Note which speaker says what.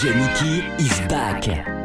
Speaker 1: DJ is back.